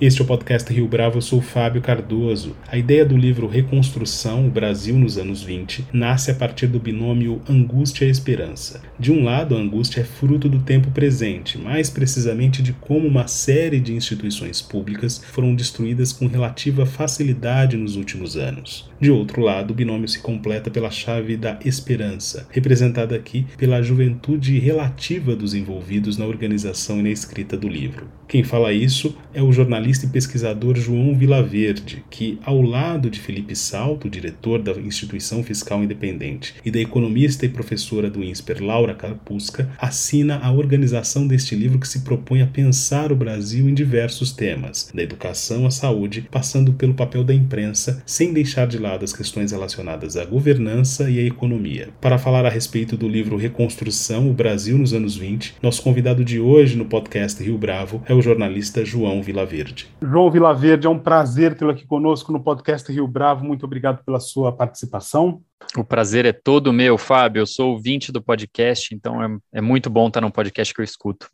Este é o podcast Rio Bravo, eu sou Fábio Cardoso. A ideia do livro Reconstrução, o Brasil nos anos 20, nasce a partir do binômio angústia e esperança. De um lado, a angústia é fruto do tempo presente, mais precisamente de como uma série de instituições públicas foram destruídas com relativa facilidade nos últimos anos. De outro lado, o binômio se completa pela chave da esperança, representada aqui pela juventude relativa dos envolvidos na organização e na escrita do livro. Quem fala isso é o jornalista e pesquisador João Vilaverde, que, ao lado de Felipe Salto, diretor da Instituição Fiscal Independente, e da economista e professora do INSPER Laura Carpusca, assina a organização deste livro que se propõe a pensar o Brasil em diversos temas, da educação à saúde, passando pelo papel da imprensa, sem deixar de lado as questões relacionadas à governança e à economia. Para falar a respeito do livro Reconstrução, o Brasil nos anos 20, nosso convidado de hoje no podcast Rio Bravo é o o jornalista João Vilaverde. João Vilaverde, é um prazer tê-lo aqui conosco no podcast Rio Bravo. Muito obrigado pela sua participação. O prazer é todo meu, Fábio. Eu sou ouvinte do podcast, então é, é muito bom estar num podcast que eu escuto.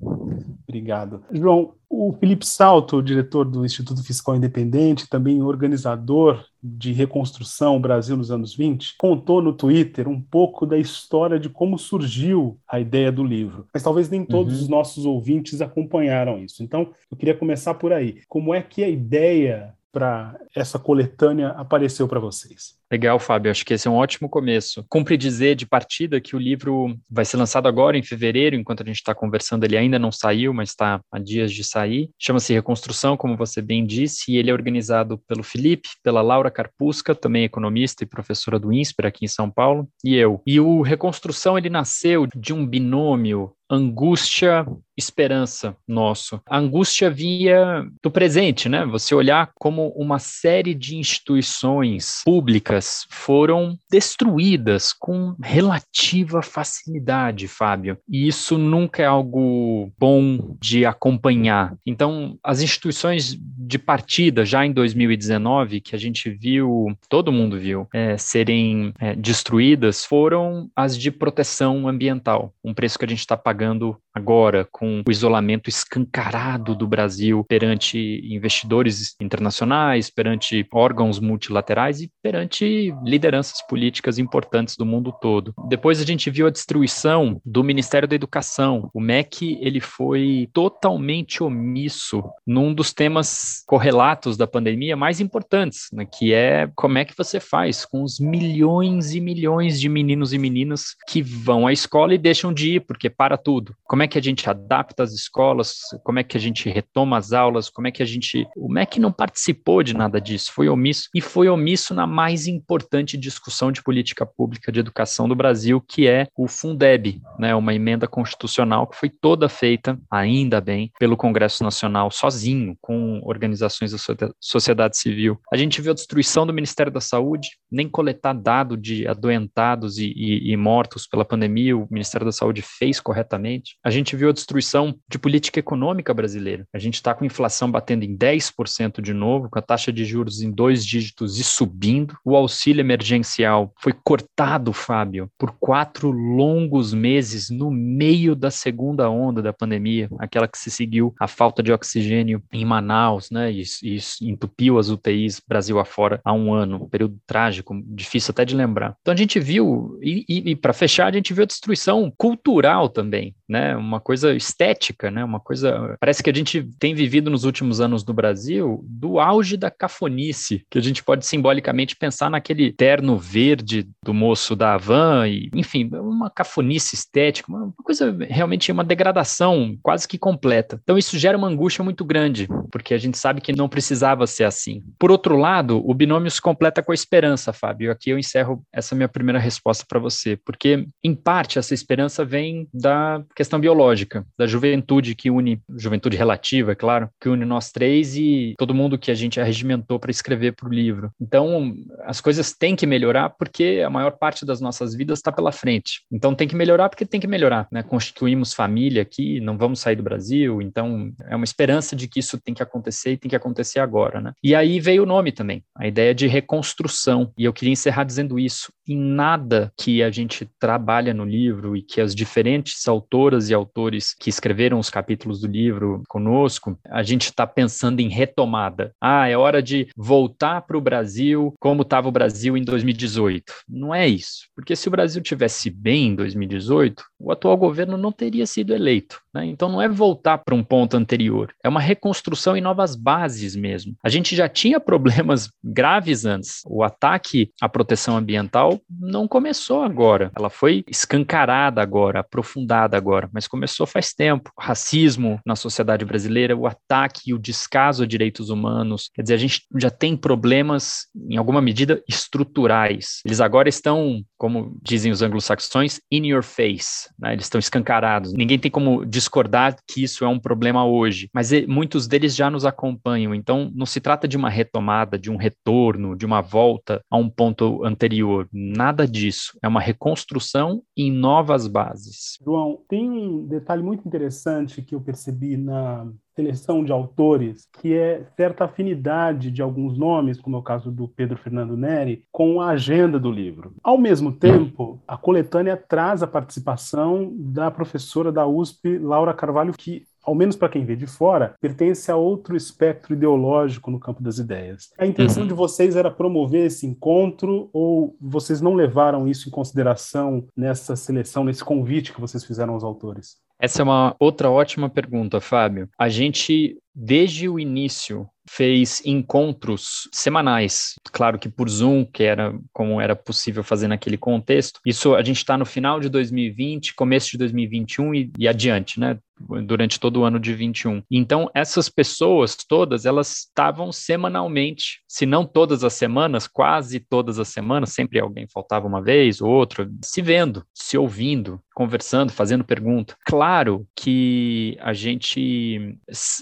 Obrigado. João, o Felipe Salto, diretor do Instituto Fiscal Independente, também organizador de reconstrução Brasil nos anos 20, contou no Twitter um pouco da história de como surgiu a ideia do livro. Mas talvez nem todos uhum. os nossos ouvintes acompanharam isso. Então, eu queria começar por aí. Como é que a ideia para essa coletânea apareceu para vocês? Legal, Fábio. Acho que esse é um ótimo começo. Cumpre dizer de partida que o livro vai ser lançado agora em fevereiro, enquanto a gente está conversando, ele ainda não saiu, mas está há dias de sair. Chama-se Reconstrução, como você bem disse, e ele é organizado pelo Felipe, pela Laura Carpusca, também economista e professora do INSPER aqui em São Paulo, e eu. E o Reconstrução ele nasceu de um binômio angústia esperança nosso. A angústia via do presente, né? Você olhar como uma série de instituições públicas foram destruídas com relativa facilidade, Fábio. E isso nunca é algo bom de acompanhar. Então, as instituições de partida, já em 2019, que a gente viu, todo mundo viu, é, serem é, destruídas, foram as de proteção ambiental. Um preço que a gente está pagando agora, com o isolamento escancarado do Brasil perante investidores internacionais, perante órgãos multilaterais e perante lideranças políticas importantes do mundo todo. Depois a gente viu a destruição do Ministério da Educação. O MEC ele foi totalmente omisso num dos temas correlatos da pandemia mais importantes, né, que é como é que você faz com os milhões e milhões de meninos e meninas que vão à escola e deixam de ir porque para tudo. Como é que a gente adapta as escolas? Como é que a gente retoma as aulas? Como é que a gente o MEC não participou de nada disso, foi omisso e foi omisso na mais importante discussão de política pública de educação do Brasil, que é o Fundeb, né, uma emenda constitucional que foi toda feita, ainda bem, pelo Congresso Nacional sozinho, com organizações da sociedade civil. A gente viu a destruição do Ministério da Saúde, nem coletar dado de adoentados e, e, e mortos pela pandemia, o Ministério da Saúde fez corretamente. A gente viu a destruição de política econômica brasileira. A gente está com inflação batendo em 10% de novo, com a taxa de juros em dois dígitos e subindo. O auxílio emergencial foi cortado, Fábio, por quatro longos meses no meio da segunda onda da pandemia, aquela que se seguiu a falta de oxigênio em Manaus, né? E, e entupiu as UTIs Brasil afora há um ano, um período trágico, difícil até de lembrar. Então a gente viu, e, e, e para fechar, a gente viu a destruição cultural também, né? Uma coisa estética, né? Uma coisa. Parece que a gente tem vivido nos últimos anos no Brasil do auge da cafonice, que a gente pode simbolicamente pensar naquele terno verde do moço da Havan, e, enfim, uma cafonice estética, uma coisa realmente uma degradação quase que completa. Então isso gera uma angústia muito grande, porque a gente sabe que não precisava ser assim. Por outro lado, o binômio se completa com a esperança, Fábio. Aqui eu encerro essa minha primeira resposta para você, porque em parte essa esperança vem da questão biológica, da juventude que une, juventude relativa, é claro, que une nós três e todo mundo que a gente arregimentou para escrever para o livro. Então, as coisas têm que melhorar porque a maior parte das nossas vidas está pela frente. Então tem que melhorar porque tem que melhorar, né? Constituímos família aqui, não vamos sair do Brasil, então é uma esperança de que isso tem que acontecer e tem que acontecer agora, né? E aí veio o nome também, a ideia de reconstrução. E eu queria encerrar dizendo isso. em nada que a gente trabalha no livro e que as diferentes autoras e autores que escreveram os capítulos do livro conosco, a gente está pensando em retomada. Ah, é hora de voltar para o Brasil como estava o Brasil em 2018. Não é isso, porque se o Brasil tivesse bem em 2018, o atual governo não teria sido eleito. Né? Então não é voltar para um ponto anterior, é uma reconstrução em novas bases mesmo. A gente já tinha problemas graves antes. O ataque à proteção ambiental não começou agora, ela foi escancarada agora, aprofundada agora, mas começou faz tempo. O racismo na sociedade brasileira, o ataque e o descaso a direitos humanos, quer dizer, a gente já tem problemas, em alguma medida, estruturais. Eles agora estão, como dizem os anglo-saxões, in your face, né? eles estão escancarados. Ninguém tem como discordar que isso é um problema hoje, mas muitos deles já nos acompanham, então não se trata de uma retomada, de um retorno, de uma volta a um ponto anterior. Nada disso. É uma reconstrução em novas bases. João, tem um detalhe muito interessante que eu percebi na seleção de autores, que é certa afinidade de alguns nomes, como é o caso do Pedro Fernando Neri, com a agenda do livro. Ao mesmo tempo, a coletânea traz a participação da professora da USP, Laura Carvalho, que ao menos para quem vê de fora, pertence a outro espectro ideológico no campo das ideias. A intenção uhum. de vocês era promover esse encontro ou vocês não levaram isso em consideração nessa seleção, nesse convite que vocês fizeram aos autores? Essa é uma outra ótima pergunta, Fábio. A gente, desde o início, fez encontros semanais, claro que por Zoom, que era como era possível fazer naquele contexto. Isso a gente está no final de 2020, começo de 2021 e, e adiante, né? Durante todo o ano de 21. Então, essas pessoas todas, elas estavam semanalmente, se não todas as semanas, quase todas as semanas, sempre alguém faltava uma vez ou outra, se vendo, se ouvindo, conversando, fazendo pergunta. Claro que a gente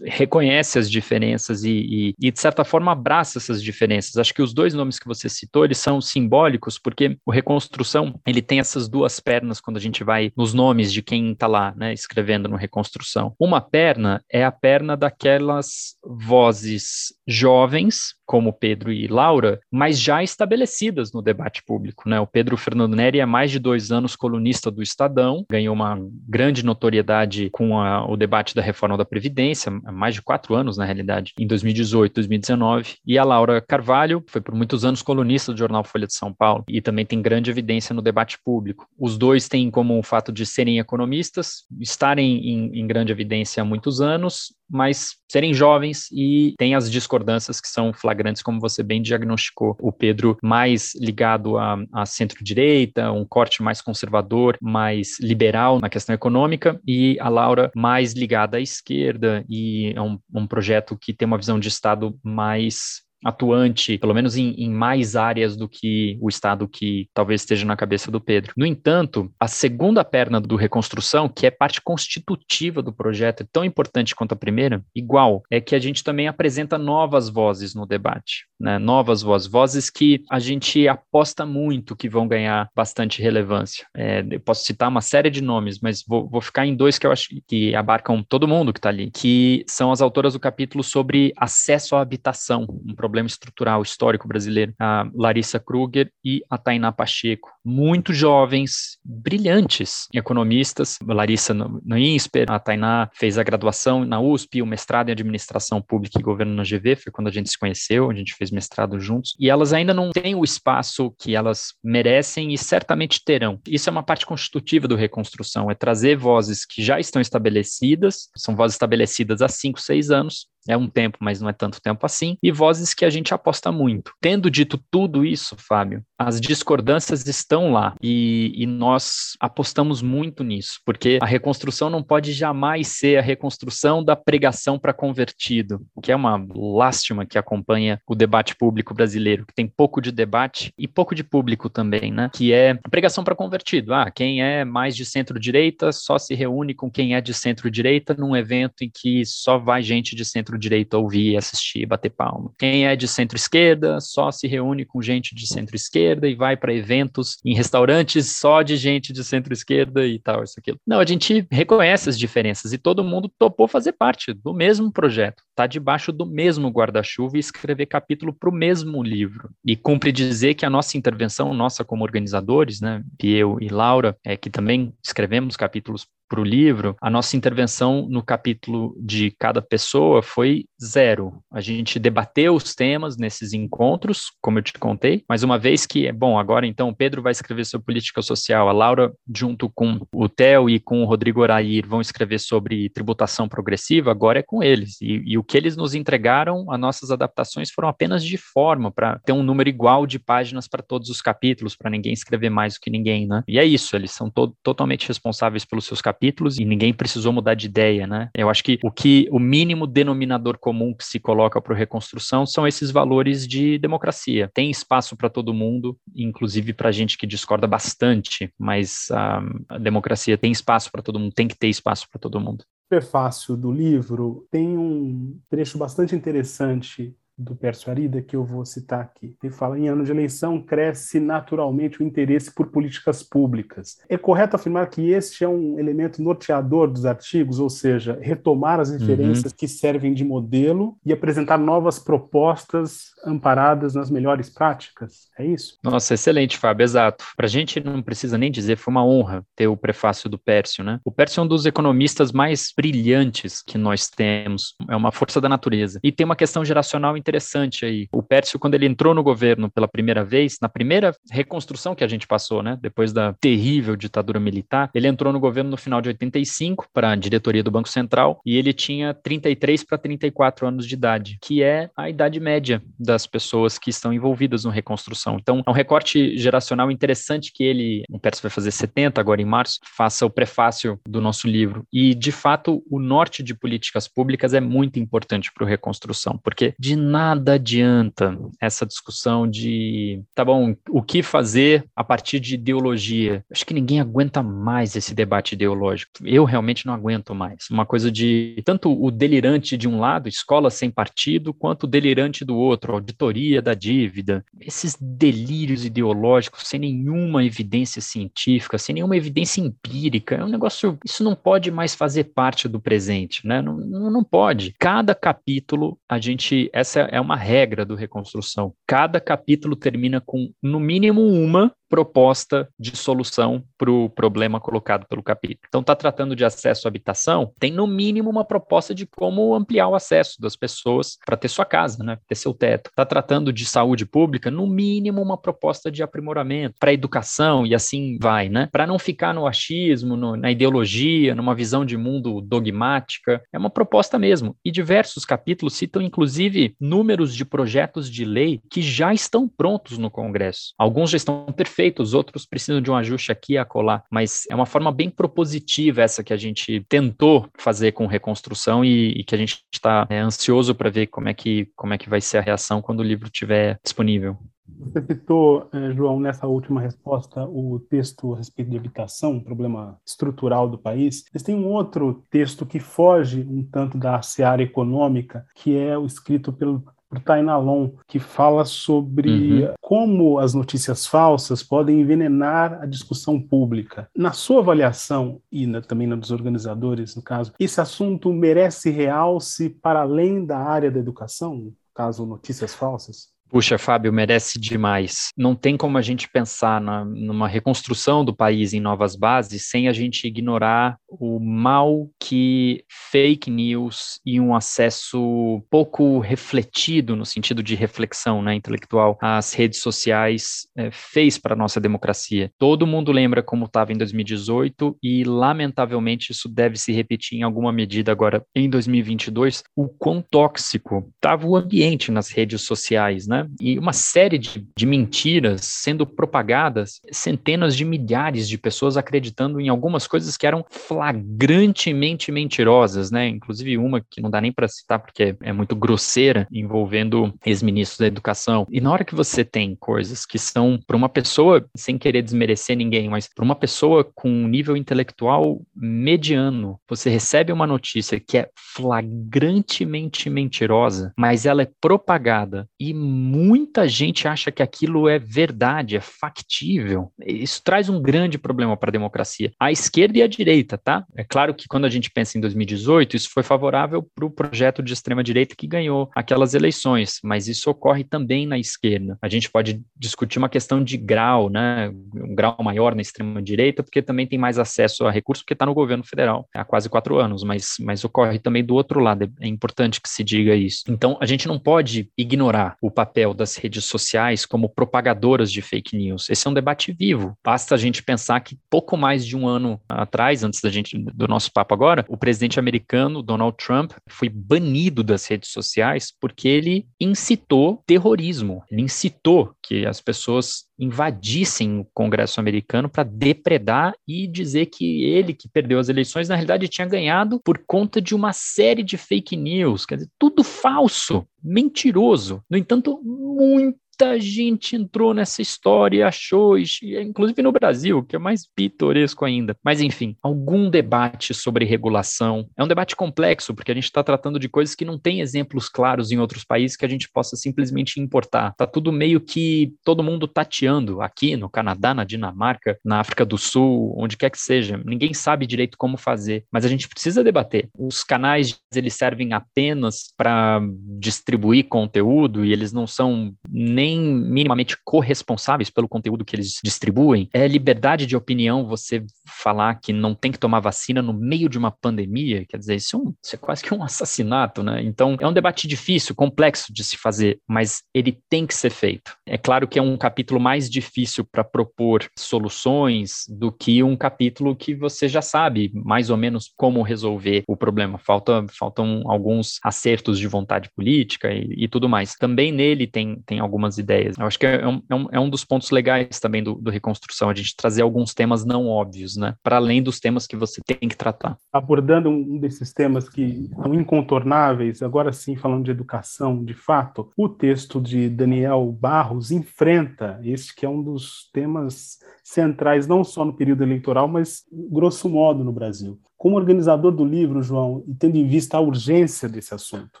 reconhece as diferenças e, e, e, de certa forma, abraça essas diferenças. Acho que os dois nomes que você citou, eles são simbólicos, porque o Reconstrução, ele tem essas duas pernas quando a gente vai nos nomes de quem está lá, né, escrevendo no Reconstrução construção. Uma perna é a perna daquelas vozes jovens, como Pedro e Laura, mas já estabelecidas no debate público. Né? O Pedro Fernando Neri é mais de dois anos colunista do Estadão, ganhou uma grande notoriedade com a, o debate da reforma da Previdência, há mais de quatro anos, na realidade, em 2018, 2019. E a Laura Carvalho foi por muitos anos colunista do jornal Folha de São Paulo e também tem grande evidência no debate público. Os dois têm comum o fato de serem economistas, estarem em, em grande evidência há muitos anos, mas serem jovens e tem as discordâncias que são flagrantes, como você bem diagnosticou. O Pedro mais ligado a, a centro-direita, um corte mais conservador, mais liberal na questão econômica, e a Laura mais ligada à esquerda e é um, um projeto que tem uma visão de Estado mais atuante, pelo menos em, em, mais áreas do que o Estado que talvez esteja na cabeça do Pedro. No entanto, a segunda perna do Reconstrução, que é parte constitutiva do projeto, é tão importante quanto a primeira, igual, é que a gente também apresenta novas vozes no debate, né? novas vozes, vozes que a gente aposta muito que vão ganhar bastante relevância. É, eu posso citar uma série de nomes, mas vou, vou ficar em dois que eu acho que abarcam todo mundo que está ali, que são as autoras do capítulo sobre acesso à habitação, um problema problema estrutural histórico brasileiro, a Larissa Kruger e a Tainá Pacheco. Muito jovens, brilhantes economistas. Larissa no, no INSPER, a Tainá fez a graduação na USP, o mestrado em administração pública e governo na GV, foi quando a gente se conheceu, a gente fez mestrado juntos. E elas ainda não têm o espaço que elas merecem e certamente terão. Isso é uma parte constitutiva do Reconstrução, é trazer vozes que já estão estabelecidas, são vozes estabelecidas há cinco, seis anos, é um tempo, mas não é tanto tempo assim, e vozes que a gente aposta muito. Tendo dito tudo isso, Fábio, as discordâncias estão lá e, e nós apostamos muito nisso, porque a reconstrução não pode jamais ser a reconstrução da pregação para convertido, que é uma lástima que acompanha o debate público brasileiro, que tem pouco de debate e pouco de público também, né? Que é a pregação para convertido. Ah, quem é mais de centro-direita só se reúne com quem é de centro-direita num evento em que só vai gente de centro centro-direita ouvir, assistir, bater palma. Quem é de centro-esquerda só se reúne com gente de centro-esquerda e vai para eventos em restaurantes só de gente de centro-esquerda e tal, isso aquilo. Não, a gente reconhece as diferenças e todo mundo topou fazer parte do mesmo projeto estar tá debaixo do mesmo guarda-chuva e escrever capítulo para o mesmo livro. E cumpre dizer que a nossa intervenção, nossa como organizadores, né, eu e Laura, é que também escrevemos capítulos para o livro, a nossa intervenção no capítulo de cada pessoa foi zero. A gente debateu os temas nesses encontros, como eu te contei, mas uma vez que, bom, agora então o Pedro vai escrever sobre política social, a Laura, junto com o Theo e com o Rodrigo Orair, vão escrever sobre tributação progressiva, agora é com eles. E, e o que eles nos entregaram, as nossas adaptações foram apenas de forma, para ter um número igual de páginas para todos os capítulos, para ninguém escrever mais do que ninguém, né? E é isso, eles são to totalmente responsáveis pelos seus capítulos e ninguém precisou mudar de ideia, né? Eu acho que o que o mínimo denominador comum que se coloca para reconstrução são esses valores de democracia. Tem espaço para todo mundo, inclusive para gente que discorda bastante, mas a, a democracia tem espaço para todo mundo, tem que ter espaço para todo mundo prefácio do livro tem um trecho bastante interessante do Pércio Arida, que eu vou citar aqui. Ele fala: em ano de eleição, cresce naturalmente o interesse por políticas públicas. É correto afirmar que este é um elemento norteador dos artigos, ou seja, retomar as referências uhum. que servem de modelo e apresentar novas propostas amparadas nas melhores práticas? É isso? Nossa, excelente, Fábio, exato. Para a gente não precisa nem dizer, foi uma honra ter o prefácio do Pércio, né? O Pércio é um dos economistas mais brilhantes que nós temos, é uma força da natureza. E tem uma questão geracional interessante interessante aí. O Pércio, quando ele entrou no governo pela primeira vez, na primeira reconstrução que a gente passou, né, depois da terrível ditadura militar, ele entrou no governo no final de 85 para a diretoria do Banco Central e ele tinha 33 para 34 anos de idade, que é a idade média das pessoas que estão envolvidas no reconstrução. Então, é um recorte geracional interessante que ele, o Pércio vai fazer 70 agora em março, faça o prefácio do nosso livro. E, de fato, o norte de políticas públicas é muito importante para o reconstrução, porque de nada adianta essa discussão de, tá bom, o que fazer a partir de ideologia. Acho que ninguém aguenta mais esse debate ideológico. Eu realmente não aguento mais. Uma coisa de tanto o delirante de um lado, escola sem partido, quanto o delirante do outro, auditoria da dívida. Esses delírios ideológicos sem nenhuma evidência científica, sem nenhuma evidência empírica, é um negócio, isso não pode mais fazer parte do presente, né? Não, não pode. Cada capítulo a gente, essa é uma regra do Reconstrução. Cada capítulo termina com, no mínimo, uma proposta de solução para o problema colocado pelo capítulo. Então, está tratando de acesso à habitação, tem no mínimo uma proposta de como ampliar o acesso das pessoas para ter sua casa, né, ter seu teto. Está tratando de saúde pública, no mínimo uma proposta de aprimoramento para educação e assim vai, né? Para não ficar no achismo, no, na ideologia, numa visão de mundo dogmática, é uma proposta mesmo. E diversos capítulos citam inclusive números de projetos de lei que já estão prontos no Congresso. Alguns já estão perfeitos perfeitos, outros precisam de um ajuste aqui e acolá, mas é uma forma bem propositiva essa que a gente tentou fazer com reconstrução e, e que a gente está é, ansioso para ver como é, que, como é que vai ser a reação quando o livro estiver disponível. Você citou, eh, João, nessa última resposta, o texto a respeito de habitação, problema estrutural do país. Mas tem um outro texto que foge um tanto da seara econômica, que é o escrito pelo por Tainalon, que fala sobre uhum. como as notícias falsas podem envenenar a discussão pública. Na sua avaliação, e na, também na dos organizadores, no caso, esse assunto merece realce para além da área da educação, caso notícias falsas? Puxa, Fábio, merece demais. Não tem como a gente pensar na, numa reconstrução do país em novas bases sem a gente ignorar o mal que fake news e um acesso pouco refletido, no sentido de reflexão né, intelectual, às redes sociais é, fez para a nossa democracia. Todo mundo lembra como estava em 2018 e, lamentavelmente, isso deve se repetir em alguma medida agora em 2022, o quão tóxico estava o ambiente nas redes sociais, né? E uma série de, de mentiras sendo propagadas, centenas de milhares de pessoas acreditando em algumas coisas que eram flagrantemente mentirosas, né? Inclusive uma que não dá nem para citar porque é muito grosseira, envolvendo ex-ministros da educação. E na hora que você tem coisas que são para uma pessoa, sem querer desmerecer ninguém, mas para uma pessoa com um nível intelectual mediano, você recebe uma notícia que é flagrantemente mentirosa, mas ela é propagada e muita gente acha que aquilo é verdade, é factível. Isso traz um grande problema para a democracia. A esquerda e a direita, tá? É claro que quando a gente pensa em 2018, isso foi favorável para o projeto de extrema-direita que ganhou aquelas eleições, mas isso ocorre também na esquerda. A gente pode discutir uma questão de grau, né? Um grau maior na extrema-direita, porque também tem mais acesso a recursos, porque está no governo federal há quase quatro anos, mas, mas ocorre também do outro lado. É importante que se diga isso. Então, a gente não pode ignorar o papel das redes sociais como propagadoras de fake news. Esse é um debate vivo. Basta a gente pensar que pouco mais de um ano atrás, antes da gente do nosso papo agora, o presidente americano Donald Trump foi banido das redes sociais porque ele incitou terrorismo. Ele incitou que as pessoas invadissem o Congresso americano para depredar e dizer que ele que perdeu as eleições na realidade tinha ganhado por conta de uma série de fake news, quer dizer, tudo falso, mentiroso. No entanto, muito muita gente entrou nessa história e achou, inclusive no Brasil, que é mais pitoresco ainda. Mas, enfim, algum debate sobre regulação. É um debate complexo, porque a gente está tratando de coisas que não tem exemplos claros em outros países que a gente possa simplesmente importar. Tá tudo meio que todo mundo tateando aqui no Canadá, na Dinamarca, na África do Sul, onde quer que seja. Ninguém sabe direito como fazer, mas a gente precisa debater. Os canais, eles servem apenas para distribuir conteúdo e eles não são nem minimamente corresponsáveis pelo conteúdo que eles distribuem. É liberdade de opinião você falar que não tem que tomar vacina no meio de uma pandemia, quer dizer, isso é, um, isso é quase que um assassinato, né? Então, é um debate difícil, complexo de se fazer, mas ele tem que ser feito. É claro que é um capítulo mais difícil para propor soluções do que um capítulo que você já sabe mais ou menos como resolver o problema. Falta, faltam alguns acertos de vontade política e, e tudo mais. Também nele tem, tem algumas ideias. Eu acho que é um, é um, é um dos pontos legais também do, do, Reconstrução, a gente trazer alguns temas não óbvios, né? Para além dos temas que você tem que tratar. Abordando um desses temas que são incontornáveis, agora sim falando de educação, de fato, o texto de Daniel Barros enfrenta esse que é um dos temas centrais, não só no período eleitoral, mas grosso modo no Brasil. Como organizador do livro, João, e tendo em vista a urgência desse assunto,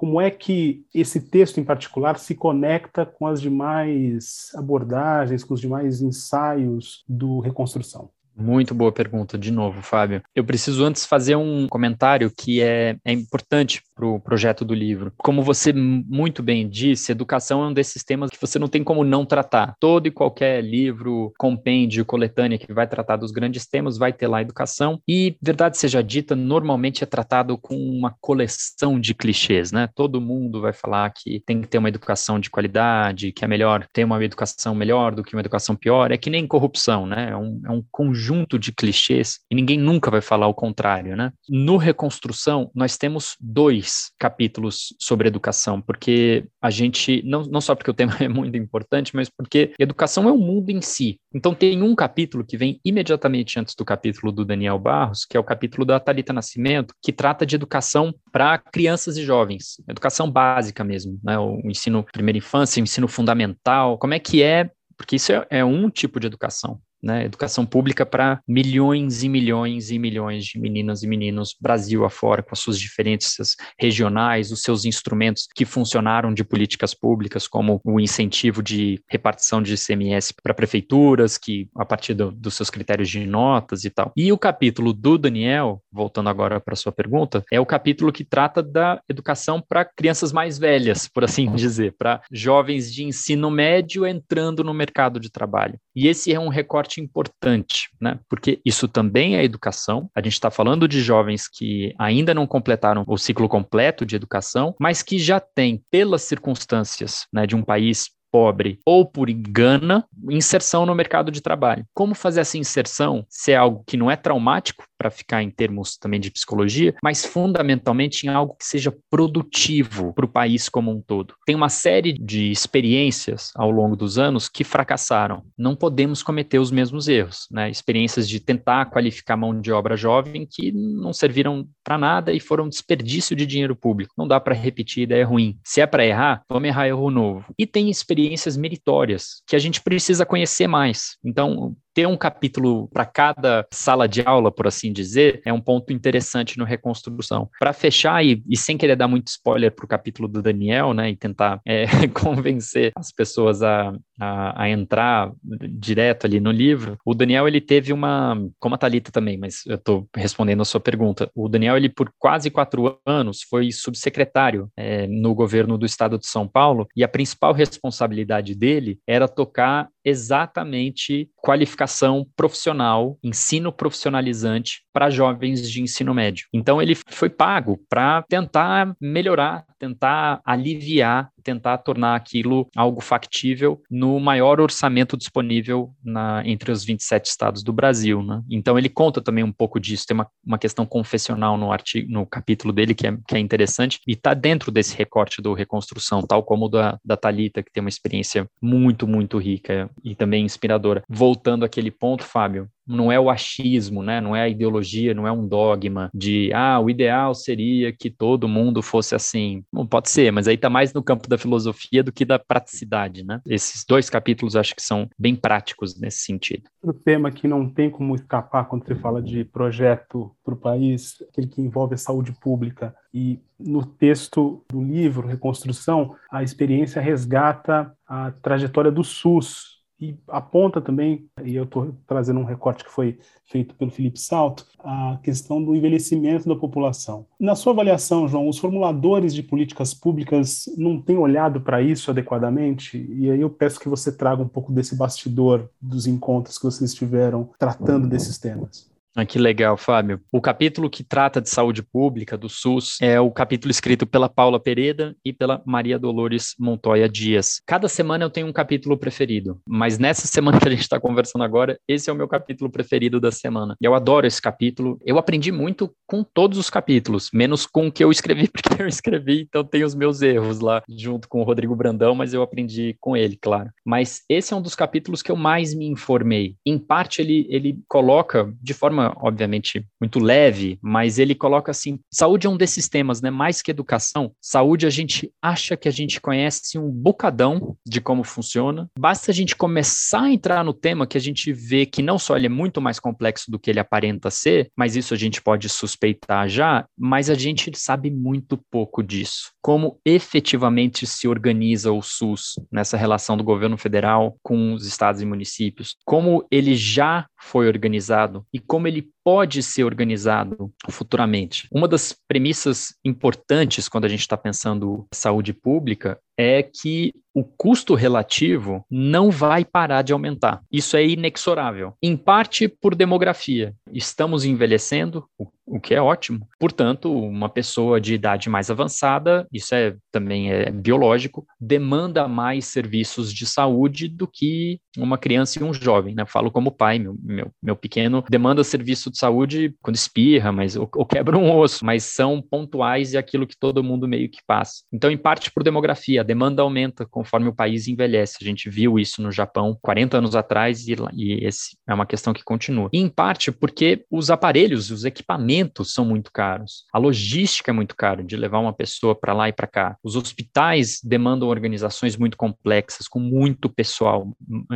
como é que esse texto em particular se conecta com as demais abordagens, com os demais ensaios do Reconstrução? Muito boa pergunta, de novo, Fábio. Eu preciso antes fazer um comentário que é, é importante para o projeto do livro. Como você muito bem disse, educação é um desses temas que você não tem como não tratar. Todo e qualquer livro, compêndio, coletânea que vai tratar dos grandes temas vai ter lá educação. E, verdade seja dita, normalmente é tratado com uma coleção de clichês, né? Todo mundo vai falar que tem que ter uma educação de qualidade, que é melhor ter uma educação melhor do que uma educação pior. É que nem corrupção, né? É um, é um conjunto de clichês e ninguém nunca vai falar o contrário, né? No Reconstrução, nós temos dois capítulos sobre educação, porque a gente, não, não só porque o tema é muito importante, mas porque educação é o mundo em si. Então tem um capítulo que vem imediatamente antes do capítulo do Daniel Barros, que é o capítulo da Talita Nascimento, que trata de educação para crianças e jovens, educação básica mesmo, né? O ensino primeira infância, o ensino fundamental, como é que é porque isso é, é, um tipo de educação né, educação pública para milhões e milhões e milhões de meninas e meninos Brasil afora, com as suas diferenças regionais, os seus instrumentos que funcionaram de políticas públicas, como o incentivo de repartição de ICMS para prefeituras, que a partir do, dos seus critérios de notas e tal. E o capítulo do Daniel, voltando agora para sua pergunta, é o capítulo que trata da educação para crianças mais velhas, por assim dizer, para jovens de ensino médio entrando no mercado de trabalho. E esse é um recorte importante, né? Porque isso também é educação. A gente está falando de jovens que ainda não completaram o ciclo completo de educação, mas que já têm, pelas circunstâncias né, de um país pobre ou por engana, inserção no mercado de trabalho. Como fazer essa inserção se é algo que não é traumático, para ficar em termos também de psicologia, mas fundamentalmente em algo que seja produtivo para o país como um todo. Tem uma série de experiências ao longo dos anos que fracassaram. Não podemos cometer os mesmos erros, né? Experiências de tentar qualificar mão de obra jovem que não serviram para nada e foram desperdício de dinheiro público. Não dá para repetir ideia ruim. Se é para errar, vamos errar erro novo. E tem experiências meritórias que a gente precisa conhecer mais. Então, ter um capítulo para cada sala de aula, por assim dizer, é um ponto interessante no Reconstrução. Para fechar, e, e, sem querer dar muito spoiler para o capítulo do Daniel, né, e tentar é, convencer as pessoas a, a, a, entrar direto ali no livro, o Daniel, ele teve uma, como a Thalita também, mas eu estou respondendo a sua pergunta, o Daniel, ele por quase quatro anos foi subsecretário é, no governo do estado de São Paulo, e a principal responsabilidade dele era tocar exatamente qualificação profissional, ensino profissionalizante para jovens de ensino médio. Então ele foi pago para tentar melhorar, tentar aliviar, tentar tornar aquilo algo factível no maior orçamento disponível na, entre os 27 estados do Brasil. Né? Então ele conta também um pouco disso, tem uma, uma questão confessional no, artigo, no capítulo dele que é, que é interessante e está dentro desse recorte do Reconstrução, tal como o da, da Talita, que tem uma experiência muito, muito rica e também inspiradora. Voltando àquele ponto, Fábio, não é o achismo, né? não é a ideologia, não é um dogma de, ah, o ideal seria que todo mundo fosse assim. Não pode ser, mas aí está mais no campo da filosofia do que da praticidade. Né? Esses dois capítulos acho que são bem práticos nesse sentido. O tema que não tem como escapar quando você fala de projeto para o país, aquele que envolve a saúde pública. E no texto do livro, Reconstrução, a experiência resgata a trajetória do SUS e aponta também, e eu estou trazendo um recorte que foi feito pelo Felipe Salto, a questão do envelhecimento da população. Na sua avaliação, João, os formuladores de políticas públicas não têm olhado para isso adequadamente? E aí eu peço que você traga um pouco desse bastidor dos encontros que vocês tiveram tratando desses temas. Ah, que legal, Fábio. O capítulo que trata de saúde pública do SUS é o capítulo escrito pela Paula Pereda e pela Maria Dolores Montoya Dias. Cada semana eu tenho um capítulo preferido, mas nessa semana que a gente está conversando agora, esse é o meu capítulo preferido da semana. Eu adoro esse capítulo. Eu aprendi muito com todos os capítulos, menos com o que eu escrevi, porque eu escrevi, então tem os meus erros lá, junto com o Rodrigo Brandão, mas eu aprendi com ele, claro. Mas esse é um dos capítulos que eu mais me informei. Em parte, ele, ele coloca de forma forma, obviamente, muito leve, mas ele coloca assim: saúde é um desses temas, né? Mais que educação, saúde a gente acha que a gente conhece um bocadão de como funciona. Basta a gente começar a entrar no tema que a gente vê que não só ele é muito mais complexo do que ele aparenta ser, mas isso a gente pode suspeitar já, mas a gente sabe muito pouco disso. Como efetivamente se organiza o SUS nessa relação do governo federal com os estados e municípios, como ele já foi organizado e como ele pode ser organizado futuramente. Uma das premissas importantes quando a gente está pensando saúde pública é que o custo relativo não vai parar de aumentar. Isso é inexorável. Em parte por demografia. Estamos envelhecendo, o que é ótimo. Portanto, uma pessoa de idade mais avançada, isso é também é biológico, demanda mais serviços de saúde do que uma criança e um jovem, né? Falo como pai, meu, meu, meu pequeno demanda serviço de saúde quando espirra, mas ou, ou quebra um osso, mas são pontuais e aquilo que todo mundo meio que passa. Então, em parte por demografia, a demanda aumenta conforme o país envelhece. A gente viu isso no Japão 40 anos atrás e, e esse é uma questão que continua. E em parte porque os aparelhos, os equipamentos são muito caros. A logística é muito cara de levar uma pessoa para lá e para cá. Os hospitais demandam organizações muito complexas, com muito pessoal,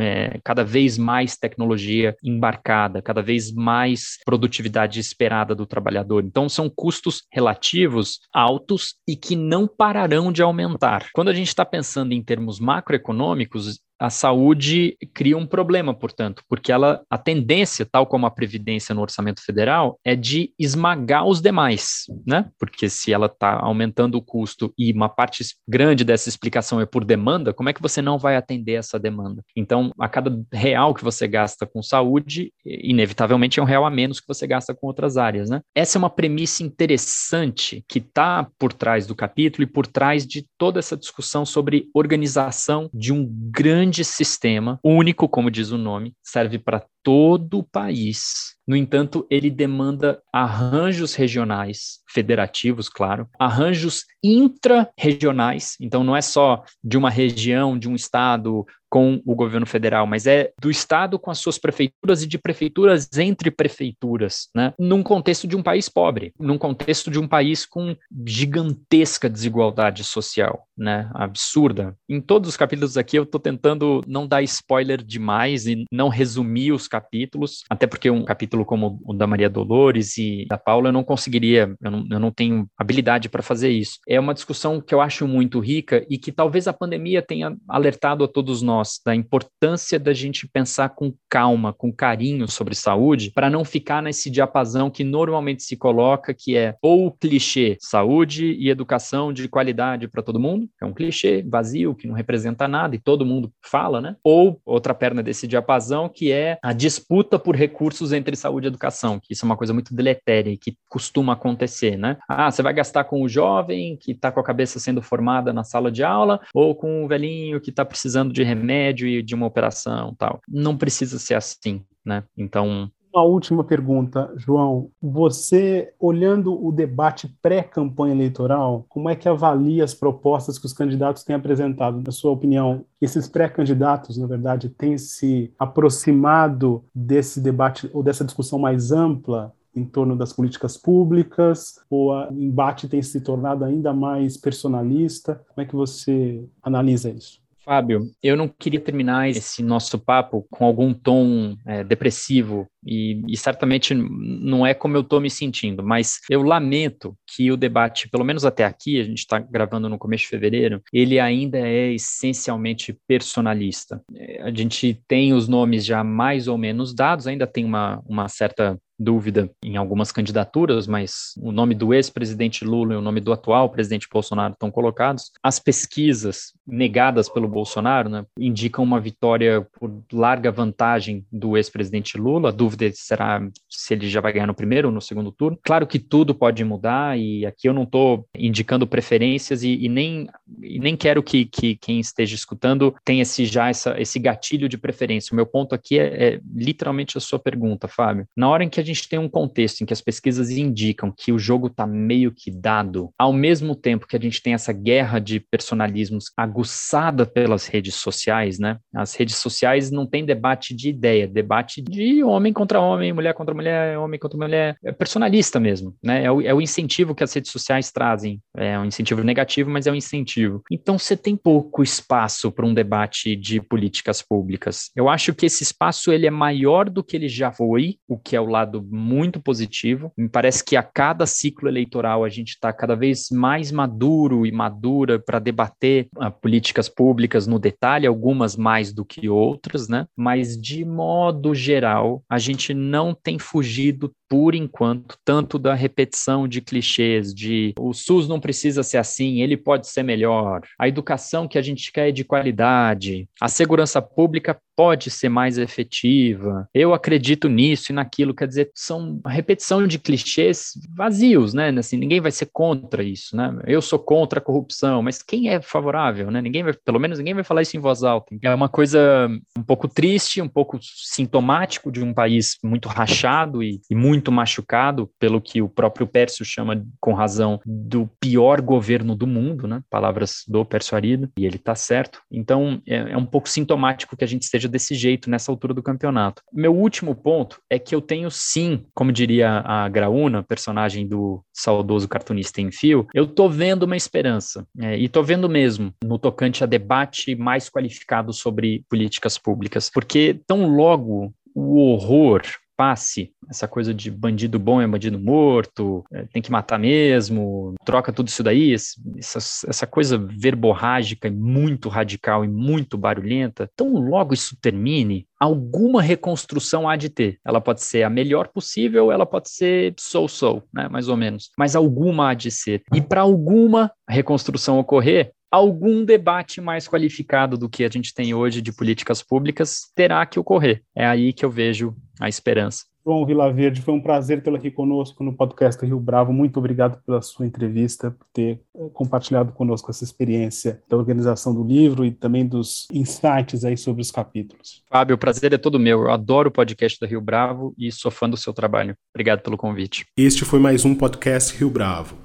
é, cada vez mais tecnologia embarcada, cada vez mais produtividade esperada do trabalhador. Então, são custos relativos altos e que não pararão de aumentar. Quando a gente está pensando em termos macroeconômicos, a saúde cria um problema, portanto, porque ela, a tendência, tal como a previdência no orçamento federal, é de esmagar os demais, né? Porque se ela está aumentando o custo e uma parte grande dessa explicação é por demanda, como é que você não vai atender essa demanda? Então, a cada real que você gasta com saúde, inevitavelmente é um real a menos que você gasta com outras áreas, né? Essa é uma premissa interessante que está por trás do capítulo e por trás de toda essa discussão sobre organização de um grande grande sistema, único, como diz o nome, serve para todo o país. No entanto, ele demanda arranjos regionais, federativos, claro, arranjos intra-regionais, então não é só de uma região, de um estado com o governo federal, mas é do Estado com as suas prefeituras e de prefeituras entre prefeituras, né? Num contexto de um país pobre, num contexto de um país com gigantesca desigualdade social, né? Absurda. Em todos os capítulos aqui eu estou tentando não dar spoiler demais e não resumir os capítulos, até porque um capítulo como o da Maria Dolores e da Paula eu não conseguiria, eu não, eu não tenho habilidade para fazer isso. É uma discussão que eu acho muito rica e que talvez a pandemia tenha alertado a todos nós da importância da gente pensar com calma, com carinho sobre saúde, para não ficar nesse diapasão que normalmente se coloca, que é ou clichê saúde e educação de qualidade para todo mundo, é um clichê vazio que não representa nada e todo mundo fala, né? Ou outra perna desse diapasão que é a disputa por recursos entre saúde e educação, que isso é uma coisa muito deletéria e que costuma acontecer, né? Ah, você vai gastar com o jovem que está com a cabeça sendo formada na sala de aula ou com o velhinho que está precisando de remédio e de uma operação tal. Não precisa ser assim, né? Então, uma última pergunta, João. Você, olhando o debate pré-campanha eleitoral, como é que avalia as propostas que os candidatos têm apresentado? Na sua opinião, esses pré-candidatos, na verdade, têm se aproximado desse debate ou dessa discussão mais ampla em torno das políticas públicas, ou o embate tem se tornado ainda mais personalista? Como é que você analisa isso? Fábio, eu não queria terminar esse nosso papo com algum tom é, depressivo e, e, certamente não é como eu estou me sentindo, mas eu lamento que o debate, pelo menos até aqui, a gente está gravando no começo de fevereiro, ele ainda é essencialmente personalista. É, a gente tem os nomes já mais ou menos dados, ainda tem uma, uma certa dúvida em algumas candidaturas, mas o nome do ex-presidente Lula e o nome do atual presidente Bolsonaro estão colocados. As pesquisas negadas pelo Bolsonaro né, indicam uma vitória por larga vantagem do ex-presidente Lula. A dúvida será se ele já vai ganhar no primeiro ou no segundo turno. Claro que tudo pode mudar e aqui eu não estou indicando preferências e, e nem, e nem quero que, que, quem esteja escutando tenha esse, já essa, esse gatilho de preferência. O meu ponto aqui é, é literalmente a sua pergunta, Fábio. Na hora em que a gente tem um contexto em que as pesquisas indicam que o jogo está meio que dado, ao mesmo tempo que a gente tem essa guerra de personalismos aguçada pelas redes sociais, né? As redes sociais não tem debate de ideia, debate de homem contra homem, mulher contra mulher, homem contra mulher, é personalista mesmo, né? É o, é o incentivo que as redes sociais trazem. É um incentivo negativo, mas é um incentivo. Então você tem pouco espaço para um debate de políticas públicas. Eu acho que esse espaço ele é maior do que ele já foi, o que é o lado muito positivo. Me parece que a cada ciclo eleitoral a gente está cada vez mais maduro e madura para debater uh, políticas públicas no detalhe, algumas mais do que outras, né? Mas de modo geral, a gente não tem fugido por enquanto, tanto da repetição de clichês, de o SUS não precisa ser assim, ele pode ser melhor, a educação que a gente quer é de qualidade, a segurança pública pode ser mais efetiva, eu acredito nisso e naquilo, quer dizer, são repetição de clichês vazios, né? Assim, ninguém vai ser contra isso, né? Eu sou contra a corrupção, mas quem é favorável, né? Ninguém vai, pelo menos ninguém vai falar isso em voz alta. É uma coisa um pouco triste, um pouco sintomático de um país muito rachado e, e muito muito machucado pelo que o próprio Pércio chama, com razão, do pior governo do mundo, né? Palavras do Pércio Arida, e ele está certo. Então, é, é um pouco sintomático que a gente esteja desse jeito nessa altura do campeonato. Meu último ponto é que eu tenho sim, como diria a Graúna, personagem do saudoso cartunista em fio, eu tô vendo uma esperança, é, e tô vendo mesmo, no tocante a debate mais qualificado sobre políticas públicas, porque tão logo o horror, passe, essa coisa de bandido bom é bandido morto, é, tem que matar mesmo, troca tudo isso daí, essa, essa coisa verborrágica e muito radical e muito barulhenta. Então, logo isso termine, alguma reconstrução há de ter. Ela pode ser a melhor possível, ela pode ser so-so, né, mais ou menos, mas alguma há de ser. E para alguma reconstrução ocorrer, algum debate mais qualificado do que a gente tem hoje de políticas públicas terá que ocorrer. É aí que eu vejo a esperança. João Vilaverde, foi um prazer tê-lo aqui conosco no podcast Rio Bravo. Muito obrigado pela sua entrevista, por ter eh, compartilhado conosco essa experiência da organização do livro e também dos insights aí sobre os capítulos. Fábio, o prazer é todo meu. Eu adoro o podcast da Rio Bravo e sou fã do seu trabalho. Obrigado pelo convite. Este foi mais um podcast Rio Bravo.